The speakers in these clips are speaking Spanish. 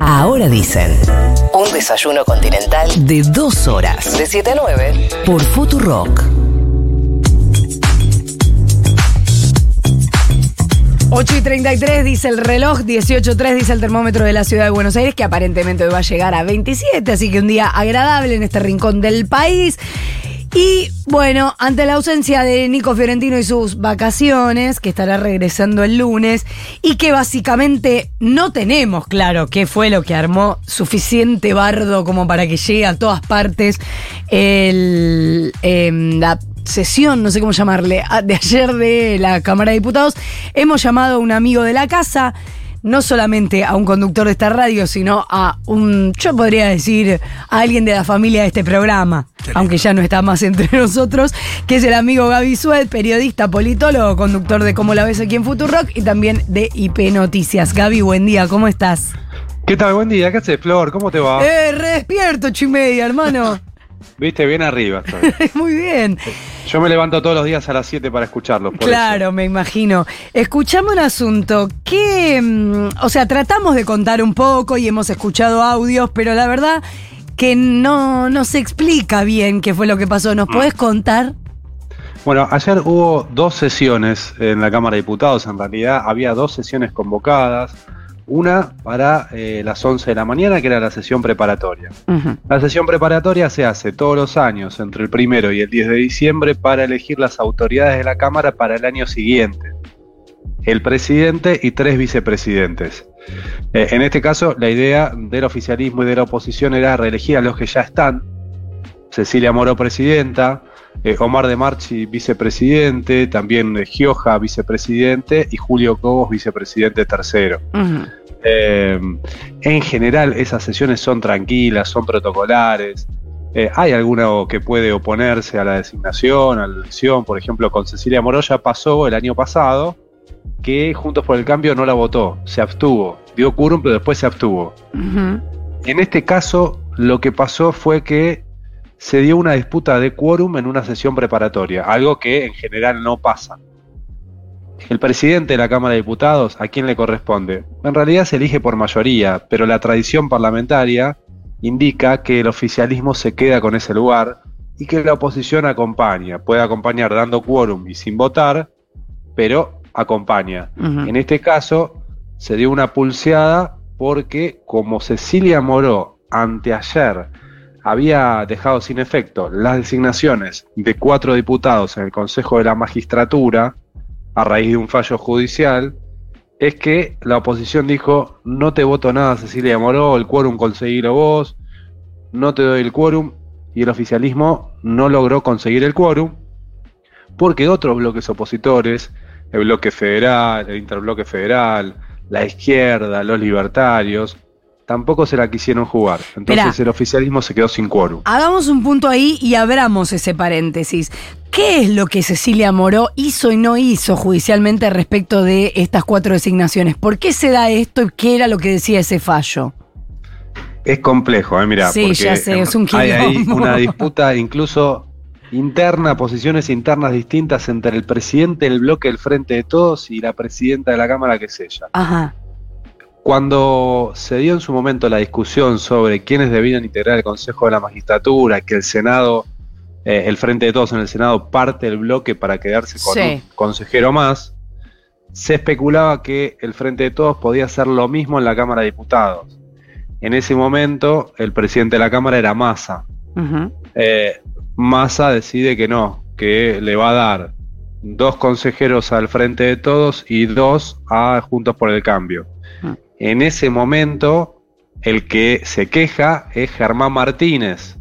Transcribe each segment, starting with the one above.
Ahora dicen. Un desayuno continental de dos horas. De 7 a 9. Por Futurock. 8 y 33 dice el reloj, 18.3 dice el termómetro de la ciudad de Buenos Aires, que aparentemente hoy va a llegar a 27, así que un día agradable en este rincón del país. Y bueno, ante la ausencia de Nico Fiorentino y sus vacaciones, que estará regresando el lunes, y que básicamente no tenemos claro qué fue lo que armó suficiente bardo como para que llegue a todas partes el, em, la sesión, no sé cómo llamarle, de ayer de la Cámara de Diputados, hemos llamado a un amigo de la casa, no solamente a un conductor de esta radio, sino a un, yo podría decir, a alguien de la familia de este programa, aunque ya no está más entre nosotros, que es el amigo Gaby Sued, periodista, politólogo, conductor de Cómo la ves aquí en Futurock y también de IP Noticias. Gaby, buen día, ¿cómo estás? ¿Qué tal? Buen día, ¿qué haces, Flor? ¿Cómo te va? Eh, re despierto, ocho y media, hermano. Viste, bien arriba. estoy. Muy bien. Yo me levanto todos los días a las 7 para escucharlos. por Claro, me imagino. Escuchame un asunto que, mm, o sea, tratamos de contar un poco y hemos escuchado audios, pero la verdad que no, no se explica bien qué fue lo que pasó. ¿Nos podés contar? Bueno, ayer hubo dos sesiones en la Cámara de Diputados. En realidad había dos sesiones convocadas. Una para eh, las 11 de la mañana, que era la sesión preparatoria. La sesión preparatoria se hace todos los años, entre el primero y el 10 de diciembre, para elegir las autoridades de la Cámara para el año siguiente. El presidente y tres vicepresidentes. Eh, en este caso, la idea del oficialismo y de la oposición era reelegir a los que ya están. Cecilia Moró, presidenta, eh, Omar de Marchi, vicepresidente, también eh, Gioja, vicepresidente, y Julio Cobos, vicepresidente tercero. En general esas sesiones son tranquilas, son protocolares. Hay alguno que puede oponerse a la designación, a la elección. Por ejemplo, con Cecilia Moroya pasó el año pasado que Juntos por el Cambio no la votó, se abstuvo. Dio quórum, pero después se abstuvo. En este caso, lo que pasó fue que se dio una disputa de quórum en una sesión preparatoria, algo que en general no pasa. El presidente de la Cámara de Diputados, ¿a quién le corresponde? En realidad se elige por mayoría, pero la tradición parlamentaria indica que el oficialismo se queda con ese lugar y que la oposición acompaña. Puede acompañar dando quórum y sin votar, pero acompaña. En este caso, se dio una pulseada porque como Cecilia Moró anteayer había dejado sin efecto las designaciones de cuatro diputados en el Consejo de la Magistratura a raíz de un fallo judicial, es que la oposición dijo, no te voto nada Cecilia Moró, el quórum conseguilo vos, no te doy el quórum, y el oficialismo no logró conseguir el quórum, porque otros bloques opositores, el bloque federal, el interbloque federal, la izquierda, los libertarios, tampoco se la quisieron jugar. Entonces el oficialismo se quedó sin quórum. Hagamos un punto ahí y abramos ese paréntesis. ¿Qué es lo que Cecilia Moró hizo y no hizo judicialmente respecto de estas cuatro designaciones? ¿Por qué se da esto y qué era lo que decía ese fallo? Es complejo, ¿eh? Mira, Sí, porque ya sé, es un hay ahí una disputa incluso interna, posiciones internas distintas entre el presidente del bloque del Frente de Todos y la presidenta de la Cámara, que es ella. Ajá. Cuando se dio en su momento la discusión sobre quiénes debían integrar el Consejo de la Magistratura, que el Senado, eh, el Frente de Todos en el Senado parte el bloque para quedarse con Sí. un consejero más, se especulaba que el Frente de Todos podía hacer lo mismo en la Cámara de Diputados. En ese momento, el presidente de la Cámara era Massa. Eh, Massa decide que no, que le va a dar dos consejeros al Frente de Todos y dos a Juntos por el Cambio. Mm. En ese momento, el que se queja es Germán Martínez,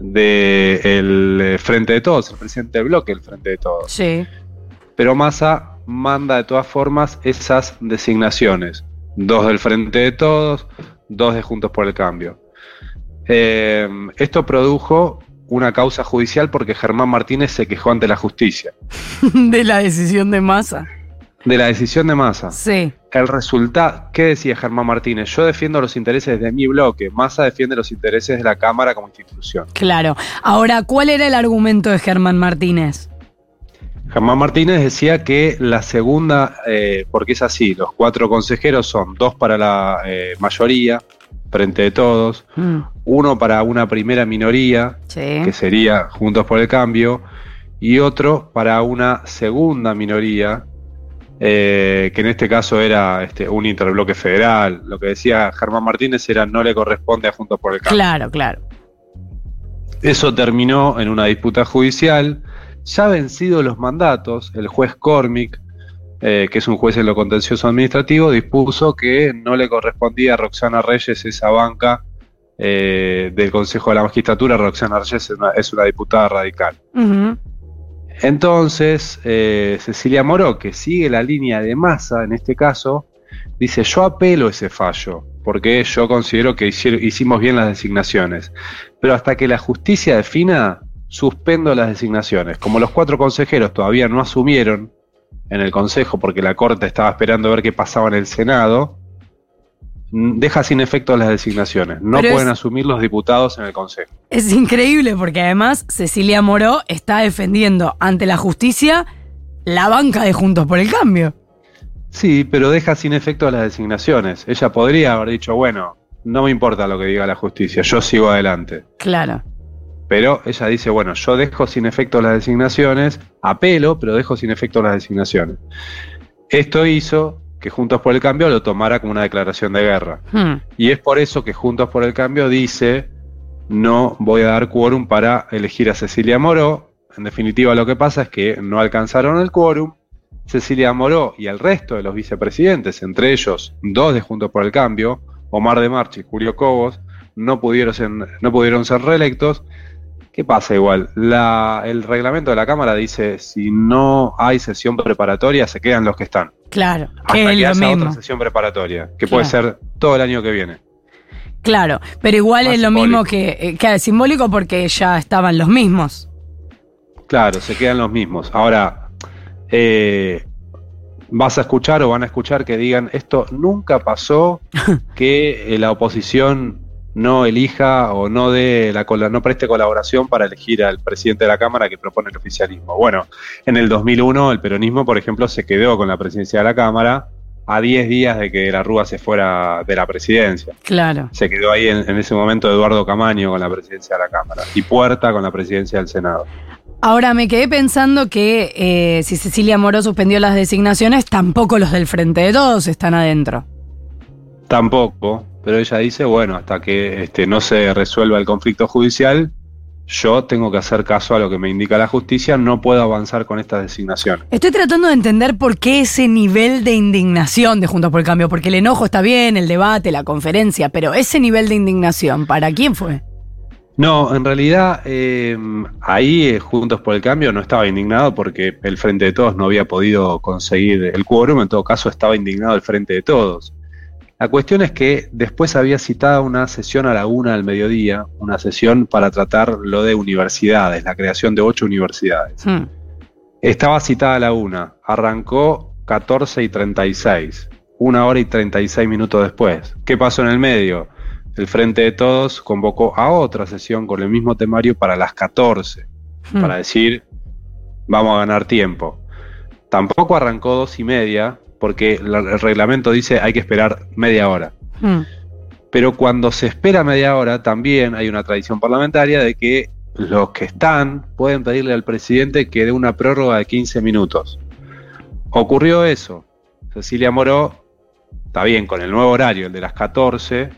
del Frente de Todos, el presidente del bloque del Frente de Todos. Sí. Pero Massa manda de todas formas esas designaciones. Dos del Frente de Todos, dos de Juntos por el Cambio. Eh, esto produjo una causa judicial porque Germán Martínez se quejó ante la justicia de la decisión de masa. de la decisión de Massa. Sí. El resultado, ¿qué decía Germán Martínez? Yo defiendo los intereses de mi bloque, Massa defiende los intereses de la Cámara como institución. Claro. Ahora, ¿cuál era el argumento de Germán Martínez? Germán Martínez decía que la segunda, eh, porque es así, los cuatro consejeros son dos para la eh, mayoría, frente de todos, mm. uno para una primera minoría, que sería Juntos por el Cambio, y otro para una segunda minoría, eh, que en este caso era este, un interbloque federal. Lo que decía Germán Martínez era no le corresponde a Juntos por el Cambio. Claro, claro. Eso terminó en una disputa judicial. Ya vencidos los mandatos, el juez Cormick, eh, que es un juez en lo contencioso administrativo, dispuso que no le correspondía a Roxana Reyes esa banca eh, del Consejo de la Magistratura. Roxana Reyes es una, diputada radical. Entonces, eh, Cecilia Moró, que sigue la línea de masa en este caso, dice, yo apelo ese fallo, porque yo considero que hicimos bien las designaciones, pero hasta que la justicia defina, suspendo las designaciones. Como los cuatro consejeros todavía no asumieron en el Consejo porque la Corte estaba esperando a ver qué pasaba en el Senado, deja sin efecto las designaciones. No pueden asumir los diputados en el Consejo. Es increíble porque además Cecilia Moró está defendiendo ante la justicia la banca de Juntos por el Cambio. Sí, pero deja sin efecto las designaciones. Ella podría haber dicho, bueno, no me importa lo que diga la justicia, yo sigo adelante. Claro. Pero ella dice, bueno, yo dejo sin efecto las designaciones, apelo, pero dejo sin efecto las designaciones. Esto hizo que Juntos por el Cambio lo tomara como una declaración de guerra. Hmm. Y es por eso que Juntos por el Cambio dice, no voy a dar quórum para elegir a Cecilia Moró. En definitiva, lo que pasa es que no alcanzaron el quórum. Cecilia Moró y el resto de los vicepresidentes, entre ellos dos de Juntos por el Cambio, Omar de Marchi y Julio Cobos, no pudieron ser, no pudieron ser reelectos. ¿Qué pasa igual? el reglamento de la Cámara dice, si no hay sesión preparatoria, se quedan los que están. Claro, que es que haya otra sesión preparatoria, que puede ser todo el año que viene. Claro, pero igual es lo mismo que, eh, que es simbólico porque ya estaban los mismos. Claro, se quedan los mismos. Ahora, eh, vas a escuchar o van a escuchar que digan, esto nunca pasó, que eh, la oposición no elija o no dé la no preste colaboración para elegir al presidente de la Cámara que propone el oficialismo. Bueno, en el 2001 el peronismo, por ejemplo, se quedó con la presidencia de la Cámara a 10 días de que la Rúa se fuera de la presidencia. Claro. Se quedó ahí en, ese momento Eduardo Camaño con la presidencia de la Cámara y Puerta con la presidencia del Senado. Ahora me quedé pensando que eh, si Cecilia Moró suspendió las designaciones, tampoco los del Frente de Todos están adentro. Tampoco, pero ella dice, bueno, hasta que este, no se resuelva el conflicto judicial, yo tengo que hacer caso a lo que me indica la justicia, no puedo avanzar con esta designación. Estoy tratando de entender por qué ese nivel de indignación de Juntos por el Cambio, porque el enojo está bien, el debate, la conferencia, pero ese nivel de indignación, ¿para quién fue? No, en realidad eh, ahí eh, Juntos por el Cambio no estaba indignado porque el Frente de Todos no había podido conseguir el quórum, en todo caso estaba indignado el Frente de Todos. La cuestión es que después había citado una sesión a la una del mediodía, una sesión para tratar lo de universidades, la creación de ocho universidades. Hmm. Estaba citada a la una, arrancó 14 y 36, una hora y 36 minutos después. ¿Qué pasó en el medio? El Frente de Todos convocó a otra sesión con el mismo temario para las 14, hmm. para decir, vamos a ganar tiempo. Tampoco arrancó dos y media, porque el reglamento dice hay que esperar media hora. Hmm. Pero cuando se espera media hora, también hay una tradición parlamentaria de que los que están pueden pedirle al presidente que dé una prórroga de 15 minutos. Ocurrió eso. Cecilia Moró, está bien, con el nuevo horario, el de las 14,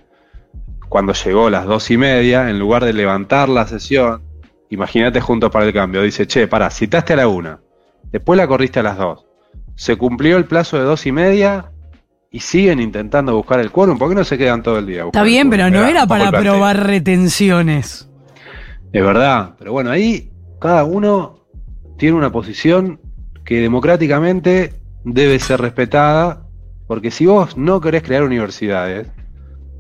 cuando llegó a las dos y media, en lugar de levantar la sesión, imagínate juntos para el cambio, dice, che, para, citaste a la una, después la corriste a las dos, se cumplió el plazo de dos y media y siguen intentando buscar el quórum. ¿Por qué no se quedan todo el día? Está bien, pero no era para probar retenciones. Es verdad, pero bueno, ahí cada uno tiene una posición que democráticamente debe ser respetada, porque si vos no querés crear universidades,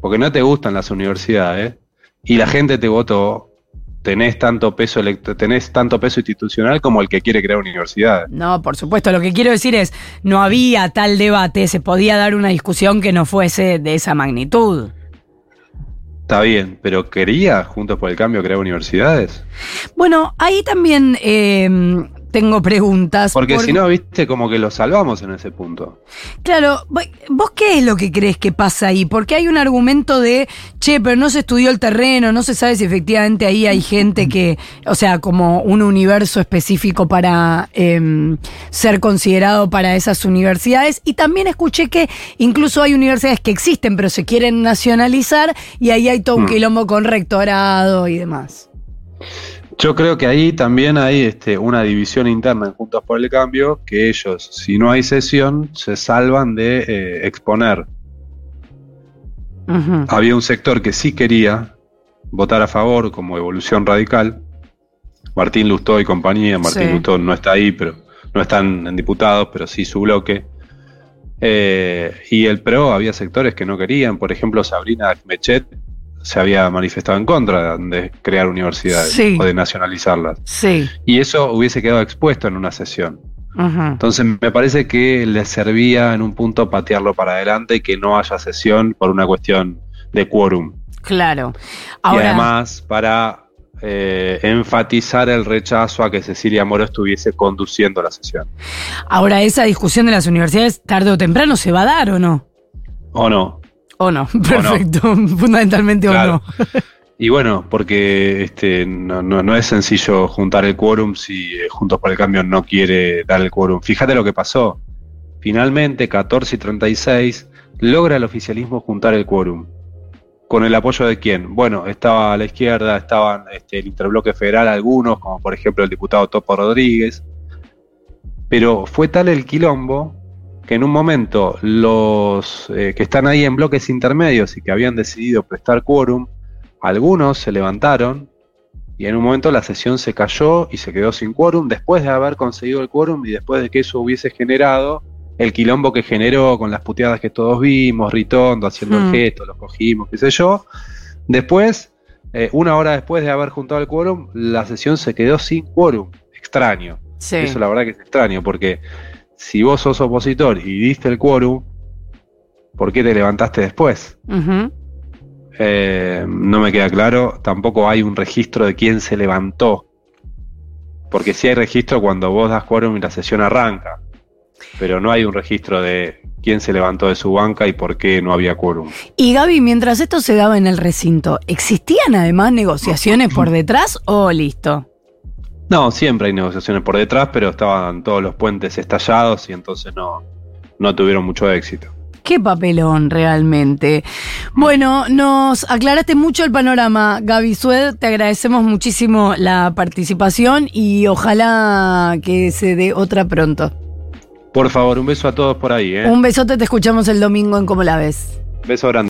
porque no te gustan las universidades, y la gente te votó, tenés tanto peso tenés tanto peso institucional como el que quiere crear universidades. No, por supuesto, lo que quiero decir es, no había tal debate, se podía dar una discusión que no fuese de esa magnitud. Está bien, pero ¿quería Juntos por el Cambio crear universidades? Bueno, ahí también eh, tengo preguntas. Porque si no, viste, como que lo salvamos en ese punto. Claro, ¿vos qué es lo que crees que pasa ahí? Porque hay un argumento de, che, pero no se estudió el terreno, no se sabe si efectivamente ahí hay gente que, o sea, como un universo específico para em, ser considerado para esas universidades. Y también escuché que incluso hay universidades que existen, pero se quieren nacionalizar y ahí hay todo un hmm. quilombo con rectorado y demás. Yo creo que ahí también hay este, una división interna en Juntos por el Cambio, que ellos, si no hay sesión, se salvan de eh, exponer. Había un sector que sí quería votar a favor como evolución radical. Martín Lustó y compañía, Martín Lustó no está ahí, pero no están en diputados, pero sí su bloque. Eh, y el PRO había sectores que no querían, por ejemplo Sabrina Mechet se había manifestado en contra de crear universidades o de nacionalizarlas. Sí. Y eso hubiese quedado expuesto en una sesión. Entonces me parece que le servía en un punto patearlo para adelante y que no haya sesión por una cuestión de quórum. Claro. y además para eh, enfatizar el rechazo a que Cecilia Moro estuviese conduciendo la sesión. Ahora, esa discusión de las universidades tarde o temprano se va a dar o no? O no. O no, perfecto, fundamentalmente o no. Y bueno, porque este, no, no, es sencillo juntar el quórum si eh, Juntos por el Cambio no quiere dar el quórum. Fíjate lo que pasó. Finalmente, 14 y 36, logra el oficialismo juntar el quórum. ¿Con el apoyo de quién? Bueno, estaba a la izquierda, estaban este, el interbloque federal algunos, como por ejemplo el diputado Topo Rodríguez. Pero fue tal el quilombo que en un momento los eh, que están ahí en bloques intermedios y que habían decidido prestar quórum, algunos se levantaron y en un momento la sesión se cayó y se quedó sin quórum después de haber conseguido el quórum y después de que eso hubiese generado el quilombo que generó con las puteadas que todos vimos, Ritondo haciendo el hmm. gesto, los cogimos, qué sé yo. Después, eh, una hora después de haber juntado el quórum, la sesión se quedó sin quórum. Extraño. Eso la verdad que es extraño porque si vos sos opositor y diste el quórum, ¿por qué te levantaste después? Eh, no me queda claro. Tampoco hay un registro de quién se levantó. Porque sí hay registro cuando vos das quórum y la sesión arranca. Pero no hay un registro de quién se levantó de su banca y por qué no había quórum. Y Gaby, mientras esto se daba en el recinto, ¿existían además negociaciones por detrás o listo? No, siempre hay negociaciones por detrás, pero estaban todos los puentes estallados y entonces no, no tuvieron mucho éxito. Qué papelón realmente. Bueno, nos aclaraste mucho el panorama, Gaby Sued. Te agradecemos muchísimo la participación y ojalá que se dé otra pronto. Por favor, un beso a todos por ahí. ¿eh? Un besote, te escuchamos el domingo en Cómo la ves. Beso grande.